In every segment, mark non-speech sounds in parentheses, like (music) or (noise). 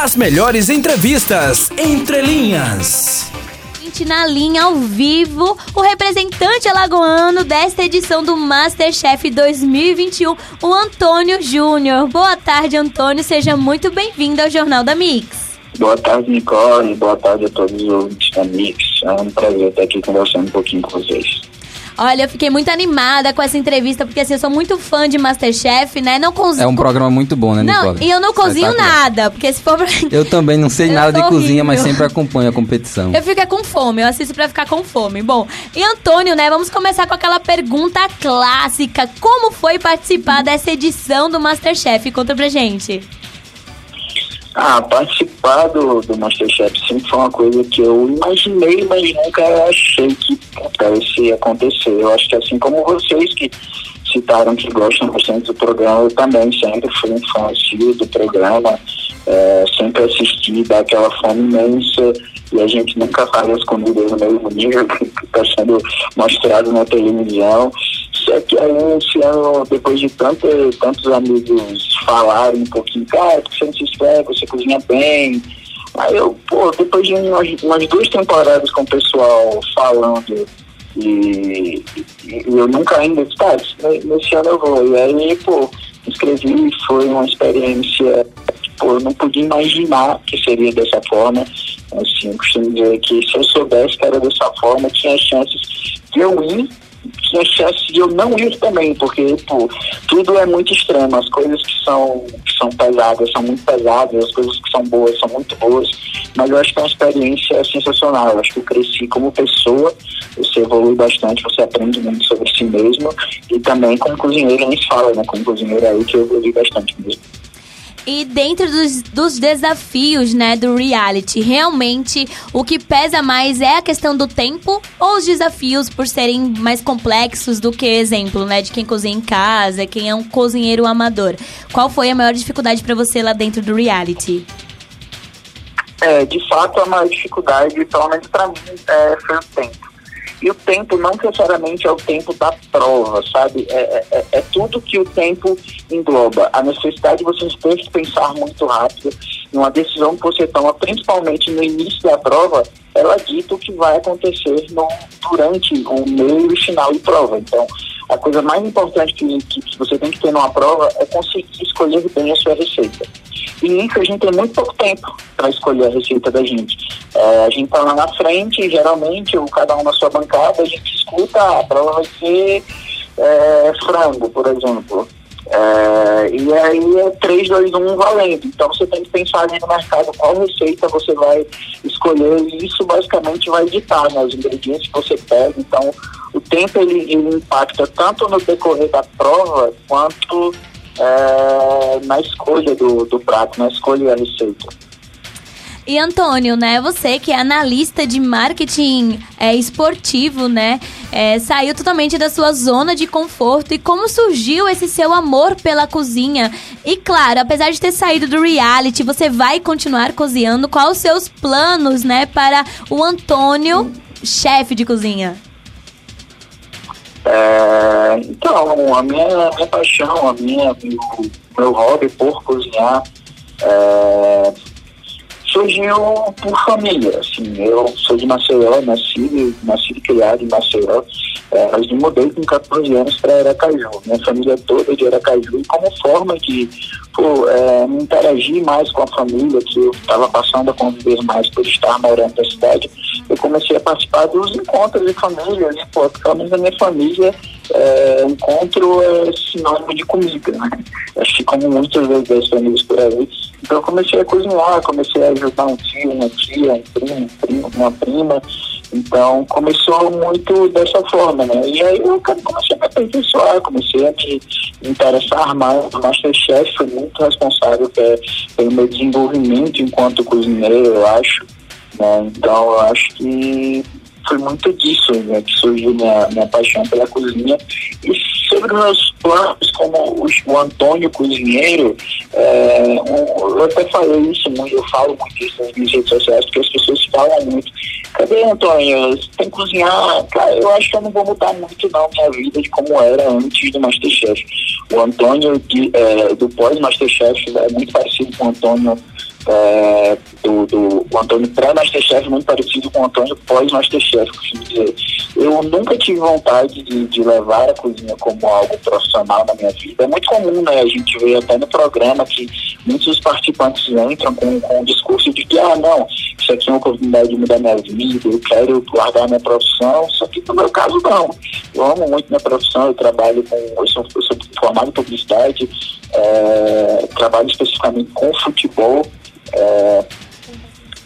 As melhores entrevistas entre linhas na linha ao vivo o representante alagoano desta edição do Masterchef 2021, o Antônio Júnior. Boa tarde, Antônio. Seja muito bem-vindo ao Jornal da Mix. Boa tarde, Nicole. Boa tarde a todos os ouvintes da Mix. É um prazer estar aqui conversando um pouquinho com vocês. Olha, eu fiquei muito animada com essa entrevista, porque assim, eu sou muito fã de Masterchef, né? Não cozinho. É um programa muito bom, né, Nicole? Não, e eu não cozinho nada, porque se for pra... Eu também não sei (laughs) nada de horrível. cozinha, mas sempre acompanho a competição. Eu fico é com fome, eu assisto pra ficar com fome. Bom, e Antônio, né, vamos começar com aquela pergunta clássica. Como foi participar dessa edição do Masterchef? Conta pra gente. Ah, participar do, do Masterchef sempre foi uma coisa que eu imaginei, mas nunca achei que pudesse acontecer. Eu acho que assim como vocês que citaram que gostam bastante do programa, eu também sempre fui um fã do programa, é, sempre assisti daquela fome imensa e a gente nunca faz as comidas no mesmo nível (laughs) que está sendo mostrado na televisão. Só que aí esse ano, depois de tanto, tantos amigos falarem um pouquinho, cara, porque você não se inscreve, você cozinha bem. Aí eu, pô, depois de umas, umas duas temporadas com o pessoal falando e, e eu nunca ainda disse, tá, nesse ano eu vou. E aí, pô, inscrevi e foi uma experiência, pô, eu não podia imaginar que seria dessa forma. Assim, eu costumo dizer que se eu soubesse que era dessa forma, tinha chances de eu ir tinha chance de eu não ir também, porque pô, tudo é muito extremo. As coisas que são, que são pesadas são muito pesadas, as coisas que são boas são muito boas. Mas eu acho que é uma experiência sensacional. Eu acho que eu cresci como pessoa, você evolui bastante, você aprende muito sobre si mesmo. E também como cozinheiro, nem se fala, né? Como cozinheiro aí que eu evolui bastante mesmo. E dentro dos, dos desafios, né, do reality, realmente o que pesa mais é a questão do tempo ou os desafios por serem mais complexos do que exemplo, né, de quem cozinha em casa, quem é um cozinheiro amador. Qual foi a maior dificuldade para você lá dentro do reality? É, de fato, a maior dificuldade, pelo menos para mim, é, foi o tempo. E o tempo não necessariamente é o tempo da prova, sabe? É, é, é, é tudo que o tempo engloba. A necessidade de você ter que pensar muito rápido numa decisão que você toma, principalmente no início da prova, ela dita o que vai acontecer no, durante o meio e final de prova. Então, a coisa mais importante que, que, você tem que ter numa prova é conseguir escolher bem a sua receita. E isso a gente tem muito pouco tempo para escolher a receita da gente. É, a gente está lá na frente, geralmente, ou cada um na sua bancada, a gente escuta, ah, a prova vai ser é, frango, por exemplo. É, e aí é 3, 2, 1 valendo. Então você tem que pensar ali no mercado qual receita você vai escolher e isso basicamente vai editar né, os ingredientes que você pega. Então o tempo ele, ele impacta tanto no decorrer da prova quanto é, na escolha do, do prato, na escolha da receita. E Antônio, né? Você que é analista de marketing é, esportivo, né? É, saiu totalmente da sua zona de conforto. E como surgiu esse seu amor pela cozinha? E claro, apesar de ter saído do reality, você vai continuar cozinhando. Quais os seus planos, né, para o Antônio, chefe de cozinha? É, então, a minha, a minha paixão, a minha, meu, meu hobby por cozinhar é, surgiu por família. Assim, eu sou de Maceió, nasci, nasci e criado em Maceió, é, mas me mudei com 14 anos para Aracaju. Minha família toda é de Aracaju e como forma de pô, é, me interagir mais com a família, que eu estava passando a conviver mais por estar morando na cidade, eu comecei a participar dos encontros de família, né? Pô, pelo menos na minha família, é, encontro é sinônimo de comida, né? Acho que como muitas das famílias por aí. Então eu comecei a cozinhar, comecei a ajudar um tio, uma tia, um primo, primo uma prima. Então começou muito dessa forma, né? E aí eu comecei a me aperfeiçoar, comecei a me interessar mais. O Masterchef foi muito responsável pelo meu desenvolvimento enquanto cozinheiro, eu acho. Né? Então eu acho que foi muito disso né, que surgiu minha, minha paixão pela cozinha. E sobre meus planos, como o, Antônio Cozinheiro, é, eu até falei isso muito, eu falo muito isso nas minhas redes sociais, porque as pessoas falam muito. Cadê, Antônio? Você tem que cozinhar? Cara, eu acho que eu não vou mudar muito não minha vida de como era antes do Masterchef. O Antônio é, do pós-Masterchef é muito parecido com o Antônio é, do, do o Antônio pré-Masterchef muito parecido com o Antônio pós-Masterchef, dizer. Eu nunca tive vontade de, de, levar a cozinha como algo profissional na minha vida. É muito comum, né? A gente vê até no programa que muitos dos participantes entram com, com o discurso de que, ah, não, isso aqui é uma oportunidade de mudar minha vida, eu quero guardar minha profissão. Só que no meu caso, não. Eu amo muito minha profissão, eu trabalho com. Eu sou, eu sou formado em publicidade, é, trabalho especificamente com futebol. É,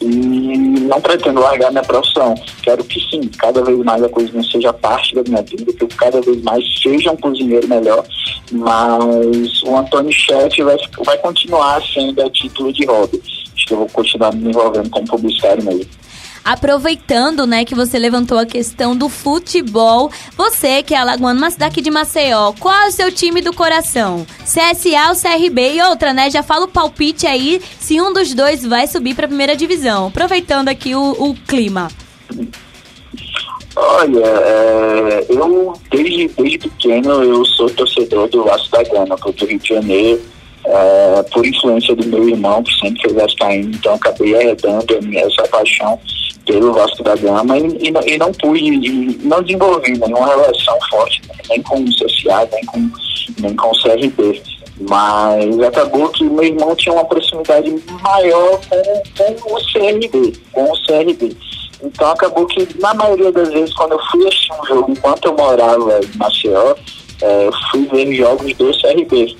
e não pretendo largar minha profissão. Quero que sim, cada vez mais a cozinha seja parte da minha vida, que eu cada vez mais seja um cozinheiro melhor, mas o Antônio Chef vai, vai continuar sendo a título de hobby. Acho que eu vou continuar me envolvendo como publicitário mesmo. Aproveitando, né, que você levantou a questão do futebol, você que é alagoano, mas daqui de Maceió, qual é o seu time do coração? CSA ou CRB? E outra, né, já fala o palpite aí se um dos dois vai subir para a primeira divisão. Aproveitando aqui o, o clima. Olha, é, eu desde, desde pequeno eu sou torcedor do Vasco da Gama, do Rio de Janeiro, é, por influência do meu irmão, que sempre foi vascaíno, então acabei herdando essa paixão pelo Vasco da Gama e, e, e não pude, não desenvolvi nenhuma relação forte, nem com o CSA, nem com, nem com o CRB. Mas acabou que meu irmão tinha uma proximidade maior com, com o CRB, com o CRB. Então acabou que na maioria das vezes quando eu fui assistir um jogo enquanto eu morava em Maceió, é, fui ver jogos do CRB.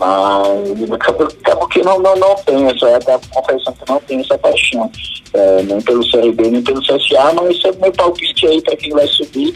Mas acabou, que não, não, não tem essa, a confessão que não tem essa paixão é, nem pelo CRB, nem pelo CSA, mas esse é meu palpite aí para quem vai subir.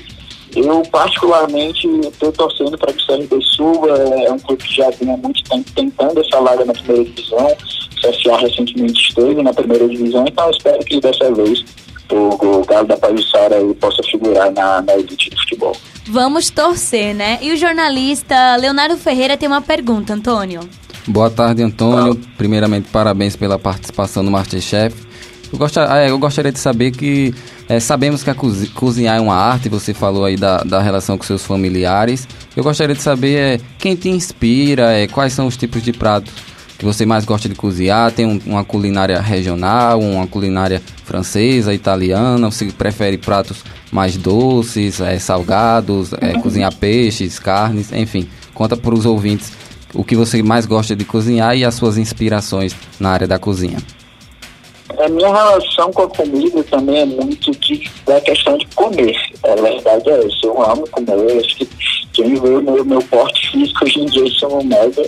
Eu, particularmente, estou torcendo para que o CRB suba. É um clube que já vinha muito tempo tentando essa vaga na primeira divisão. O CSA recentemente esteve na primeira divisão, então espero que dessa vez o, o Galo da Pajussara possa figurar na, na elite do futebol. Vamos torcer, né? E o jornalista Leonardo Ferreira tem uma pergunta, Antônio. Boa tarde, Antônio. Primeiramente, parabéns pela participação no Masterchef. Eu, gostar, é, eu gostaria de saber que é, sabemos que a cozi cozinhar é uma arte, você falou aí da, da relação com seus familiares. Eu gostaria de saber é, quem te inspira, é, quais são os tipos de pratos que você mais gosta de cozinhar. Tem um, uma culinária regional, uma culinária francesa, italiana. Você prefere pratos mais doces, é, salgados, é, cozinhar peixes, carnes, enfim. Conta para os ouvintes o que você mais gosta de cozinhar e as suas inspirações na área da cozinha. A minha relação com a comida também é muito de, da questão de comer. A verdade é essa. Eu amo comer. Acho que quem vê o meu, meu porte físico hoje em dia isso é mega.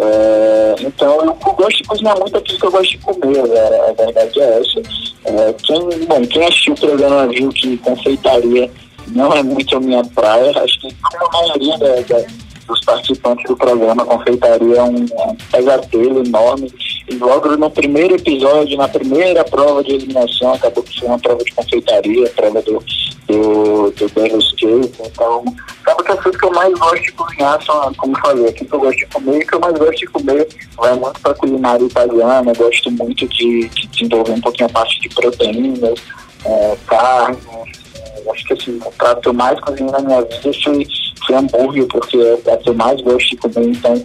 É, então eu gosto de cozinhar muito aquilo que eu gosto de comer, a, a verdade é essa. É, quem, bom, quem assistiu o programa viu que confeitaria não é muito a minha praia, acho que como a maioria da, da dos participantes do programa, confeitaria é um, um pesadelo enorme. E logo no primeiro episódio, na primeira prova de eliminação, acabou que foi uma prova de confeitaria, prova do, do, do Cake. Então, acaba que as coisas que eu mais gosto de cozinhar são, como falei, aquilo que eu gosto de comer e que eu mais gosto de comer vai muito para culinária italiana. Eu gosto muito de, de desenvolver um pouquinho a parte de proteínas, é, carne. Acho que assim, o prato que eu mais cozinhei na minha vida foi foi hambúrguer, porque é o que eu mais gosto de comer, então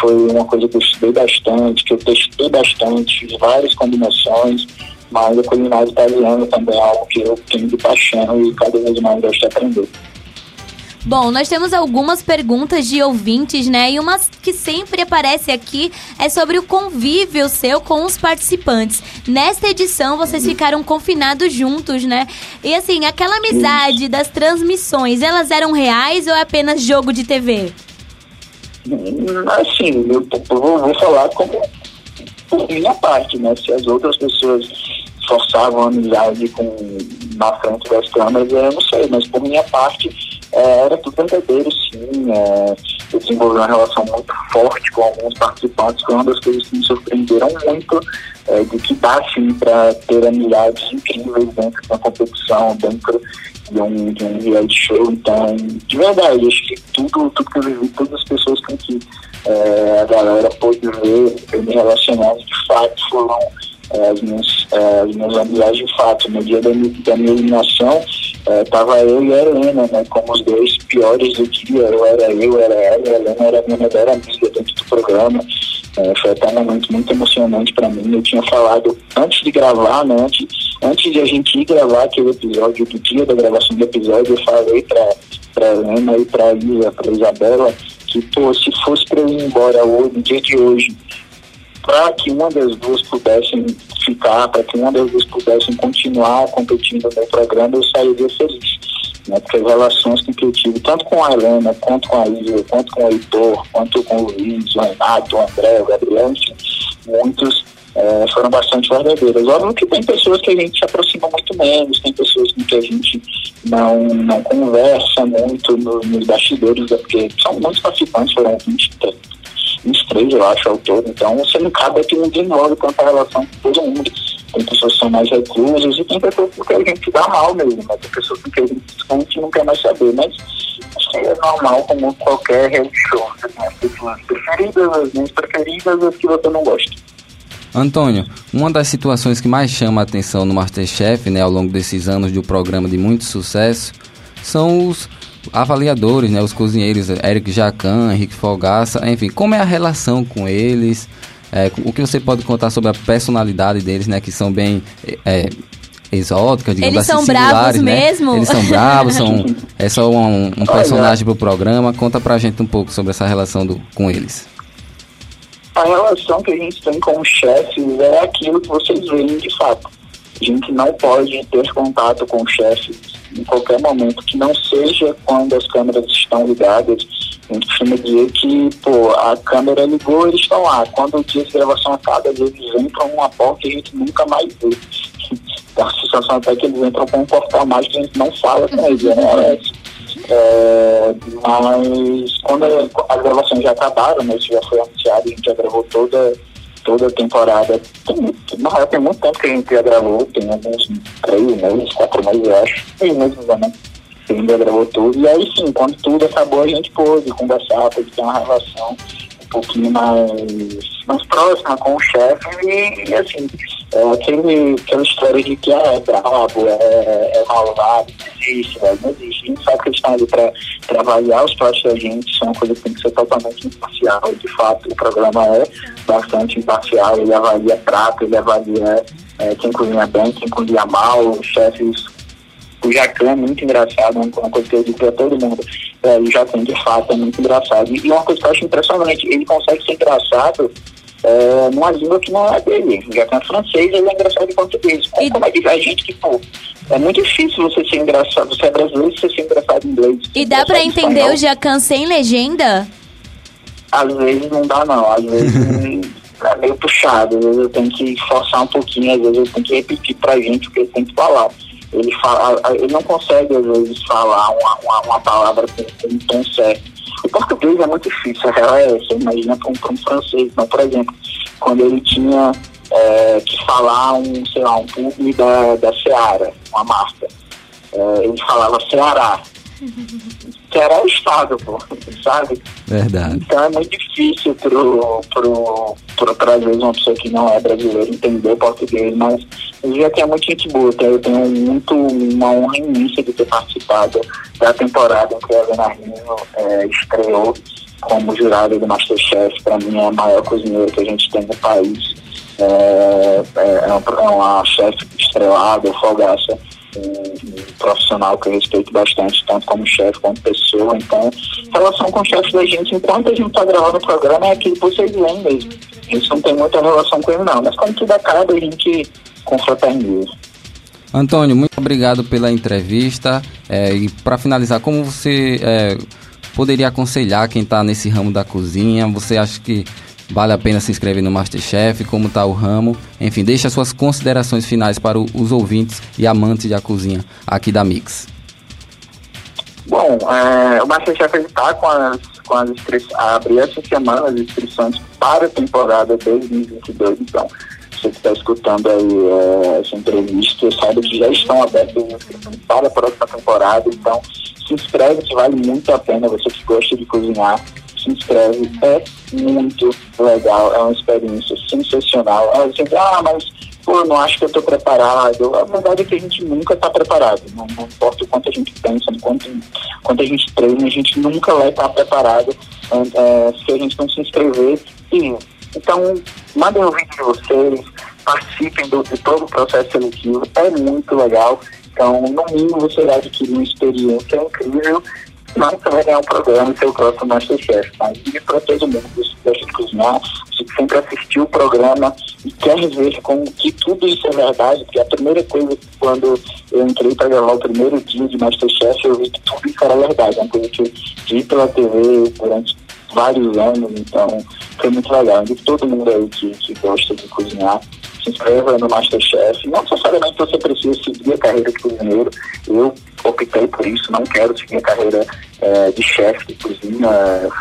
foi uma coisa que eu estudei bastante, que eu testei bastante, várias combinações, mas a culinária italiana também é algo que eu tenho de paixão e cada vez mais gosto de aprender. Bom, nós temos algumas perguntas de ouvintes, né? E uma que sempre aparece aqui é sobre o convívio seu com os participantes. Nesta edição, vocês ficaram confinados juntos, né? E assim, aquela amizade das transmissões, elas eram reais ou é apenas jogo de TV? Assim, eu vou, vou falar como por minha parte, né? Se as outras pessoas forçavam a amizade com, na frente das câmeras, eu não sei, mas por minha parte era tudo verdadeiro, sim. É, eu desenvolvi uma relação muito forte com alguns participantes, foi uma das coisas que me surpreenderam muito, é, de que dá, sim, para ter amizades incríveis dentro de uma competição, dentro de um, de um reality show. Então, de verdade, acho que tudo, tudo que eu vivi, todas as pessoas com que é, a galera pôde ver, eu me relacionando, de fato, foram é, as, minhas, é, as minhas amizades de fato. No dia da, da minha eliminação, estava é, eu e a Helena, né, como os dois piores do dia. Eu era eu, era ela, a Helena era minha melhor amiga dentro do programa. É, foi até um momento muito emocionante para mim. Eu tinha falado antes de gravar, né, antes, antes de a gente ir gravar aquele episódio, do dia da gravação do episódio, eu falei para Helena e para Isa, Isabela, que pô, se fosse para eu ir embora hoje, no dia de hoje, para que uma das duas pudessem ficar, para que uma das duas pudessem continuar competindo no programa, eu sairia feliz. Né? Porque as relações que eu tive, tanto com a Helena, quanto com a Isa, quanto com o Heitor, quanto com o Luiz, o Renato, o André, o Gabriel, enfim, muitos é, foram bastante verdadeiras. Óbvio que tem pessoas que a gente se aproxima muito menos, tem pessoas com que a gente não, não conversa muito no, nos bastidores, né? porque são muitos participantes, foram 23, 23 eu acho, ao todo, então você não cabe aqui ninguém ignora quanto a relação com todo mundo. Tem pessoas que são mais reclusas e tem pessoas que a gente dá mal mesmo, né? tem pessoas que a gente discute e não quer mais saber, mas acho que é normal como qualquer reality. Né? As pessoas preferidas, as minhas preferidas, as que você não gosta. Antônio, uma das situações que mais chama a atenção no Masterchef, né, ao longo desses anos de um programa de muito sucesso, são os avaliadores, né, os cozinheiros, Eric Jacan, Henrique Fogaça, enfim, como é a relação com eles, é, o que você pode contar sobre a personalidade deles, né, que são bem é, exóticas, digamos Eles assim, são bravos singulares, né? mesmo? Eles são bravos, são, (laughs) é só um, um personagem pro programa, conta pra gente um pouco sobre essa relação do, com eles. a relação que a gente tem com os chefes é aquilo que vocês veem de fato. A gente não pode ter contato com o chefe em qualquer momento que não seja quando as câmeras estão ligadas. A gente costuma dizer que, pô, a câmera ligou, eles estão lá. Quando o dia de gravação acaba, eles entram numa porta e a gente nunca mais vê. (laughs) Dá a sensação até que eles entram com um portal mágico que a gente não fala com eles, né? É, mas quando as gravações já acabaram, né, isso já foi anunciado, a gente já gravou toda, toda a temporada. Tem, na real, tem muito tempo que a gente já gravou, tem alguns três meses, quatro meses, eu acho. Três meses também. A gente já gravou tudo. E aí sim, quando tudo acabou, a gente pôde conversar, pôde ter uma relação um pouquinho mais, mais próxima com o chefe e, e, assim, é aquele, aquela história de que ah, é brabo, é, é malvado, existe, velho, não existe. A gente que eles estão ali para avaliar os pratos da gente, isso é uma coisa que tem que ser totalmente imparcial. De fato, o programa é bastante imparcial, ele avalia prato, ele avalia é, quem cozinha bem, quem cozinha mal, os chefes o Jacan é muito engraçado, uma coisa que eu digo pra todo mundo. É, o Jacan, de fato, é muito engraçado. E uma coisa que eu acho impressionante, ele consegue ser engraçado é, numa língua que não é dele. O Jacan é francês, ele é engraçado em português. Como, E- como é que a gente que, pô, é muito difícil você ser engraçado, você é brasileiro você ser engraçado em inglês. E dá pra entender o Jacan sem legenda? Às vezes não dá não, às vezes (laughs) é meio puxado, às vezes eu tenho que forçar um pouquinho, às vezes eu tenho que repetir pra gente o que ele tem que falar. Ele, fala, ele não consegue, às vezes, falar uma, uma, uma palavra com, com um tom certo. O português é muito difícil, a real é essa, imagina para um, um francês. Então, por exemplo, quando ele tinha é, que falar um, sei lá, um publi da, da Seara, uma marca, é, ele falava Ceará. É o estado, pô, sabe? Verdade. Então é muito difícil pro, pro, pro, vezes, uma pessoa que não é brasileira entender português, mas eu já tenho muita gente boa, tá? eu tenho muito, uma honra imensa de ter participado da temporada em que a Helena Rino é, estreou como jurada do Masterchef, para mim é a maior cozinheira que a gente tem no país. É, é, é uma, é uma chefe estrelada, folgaça, um, profissional que eu respeito bastante, tanto como chefe quanto pessoa. Então, relação com o chefe da gente, enquanto a gente está gravando o programa, é aquilo que vocês veem mesmo. A gente não tem muita relação com ele, não. Mas quando tudo acaba, a gente confraterniza. Antônio, muito obrigado pela entrevista. É, e para finalizar, como você é, poderia aconselhar quem está nesse ramo da cozinha? Você acha que vale a pena se inscrever no Masterchef? Como está o ramo? Enfim, deixe as suas considerações finais para os ouvintes e amantes da cozinha aqui da Mix. Bom, é, o Masterchef está com as, com as inscrições, abre essa semana as inscrições para a temporada 2022, então você que está escutando aí é, essa entrevista, saiba que já estão abertas as inscrições para a próxima temporada, então se inscreve que vale muito a pena, você que gosta de cozinhar, se inscreve, é muito legal, é uma experiência sensacional. Ela diz, ah, mas pô, não acho que eu estou preparado. A verdade é que a gente nunca está preparado. Não, não importa o quanto a gente pensa, o quanto, quanto a gente treina, a gente nunca vai estar preparado é, se a gente não se inscrever. E Então, mandem o vídeo de vocês, participem do, de todo o processo seletivo, é muito legal. Então, no mínimo, você vai adquirir uma experiência incrível não vai ganhar um programa e ser o próximo Masterchef. Mas e para todo mundo que gosta de cozinhar, você sempre assistiu o programa e quer ver com que tudo isso é verdade, porque a primeira coisa quando eu entrei para gravar o primeiro dia de Masterchef, eu vi que tudo isso era verdade, é uma coisa que eu vi pela TV durante vários anos, então foi muito legal. E todo mundo aí que, que gosta de cozinhar, se inscreva no Masterchef. Não necessariamente você precisa seguir a carreira de cozinheiro. Eu optei por isso, não quero seguir a carreira é, de chefe de cozinha.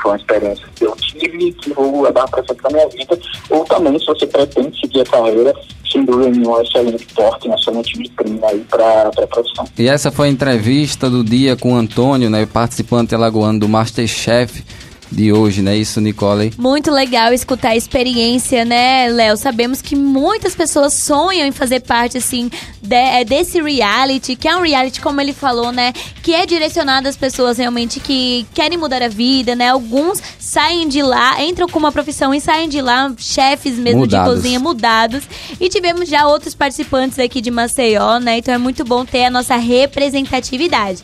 Foi uma experiência que eu tive que vou levar para sempre na minha vida. Ou também, se você pretende seguir a carreira, sem dúvida nenhuma, excelente porta, uma excelente vitrine aí para a profissão. E essa foi a entrevista do dia com o Antônio, né, participante alagoano do Masterchef de hoje, né? Isso, Nicole. Muito legal escutar a experiência, né, Léo? Sabemos que muitas pessoas sonham em fazer parte, assim, de, é, desse reality, que é um reality, como ele falou, né? Que é direcionado às pessoas realmente que querem mudar a vida, né? Alguns saem de lá, entram com uma profissão e saem de lá, chefes mesmo mudados. de cozinha mudados. E tivemos já outros participantes aqui de Maceió, né? Então é muito bom ter a nossa representatividade.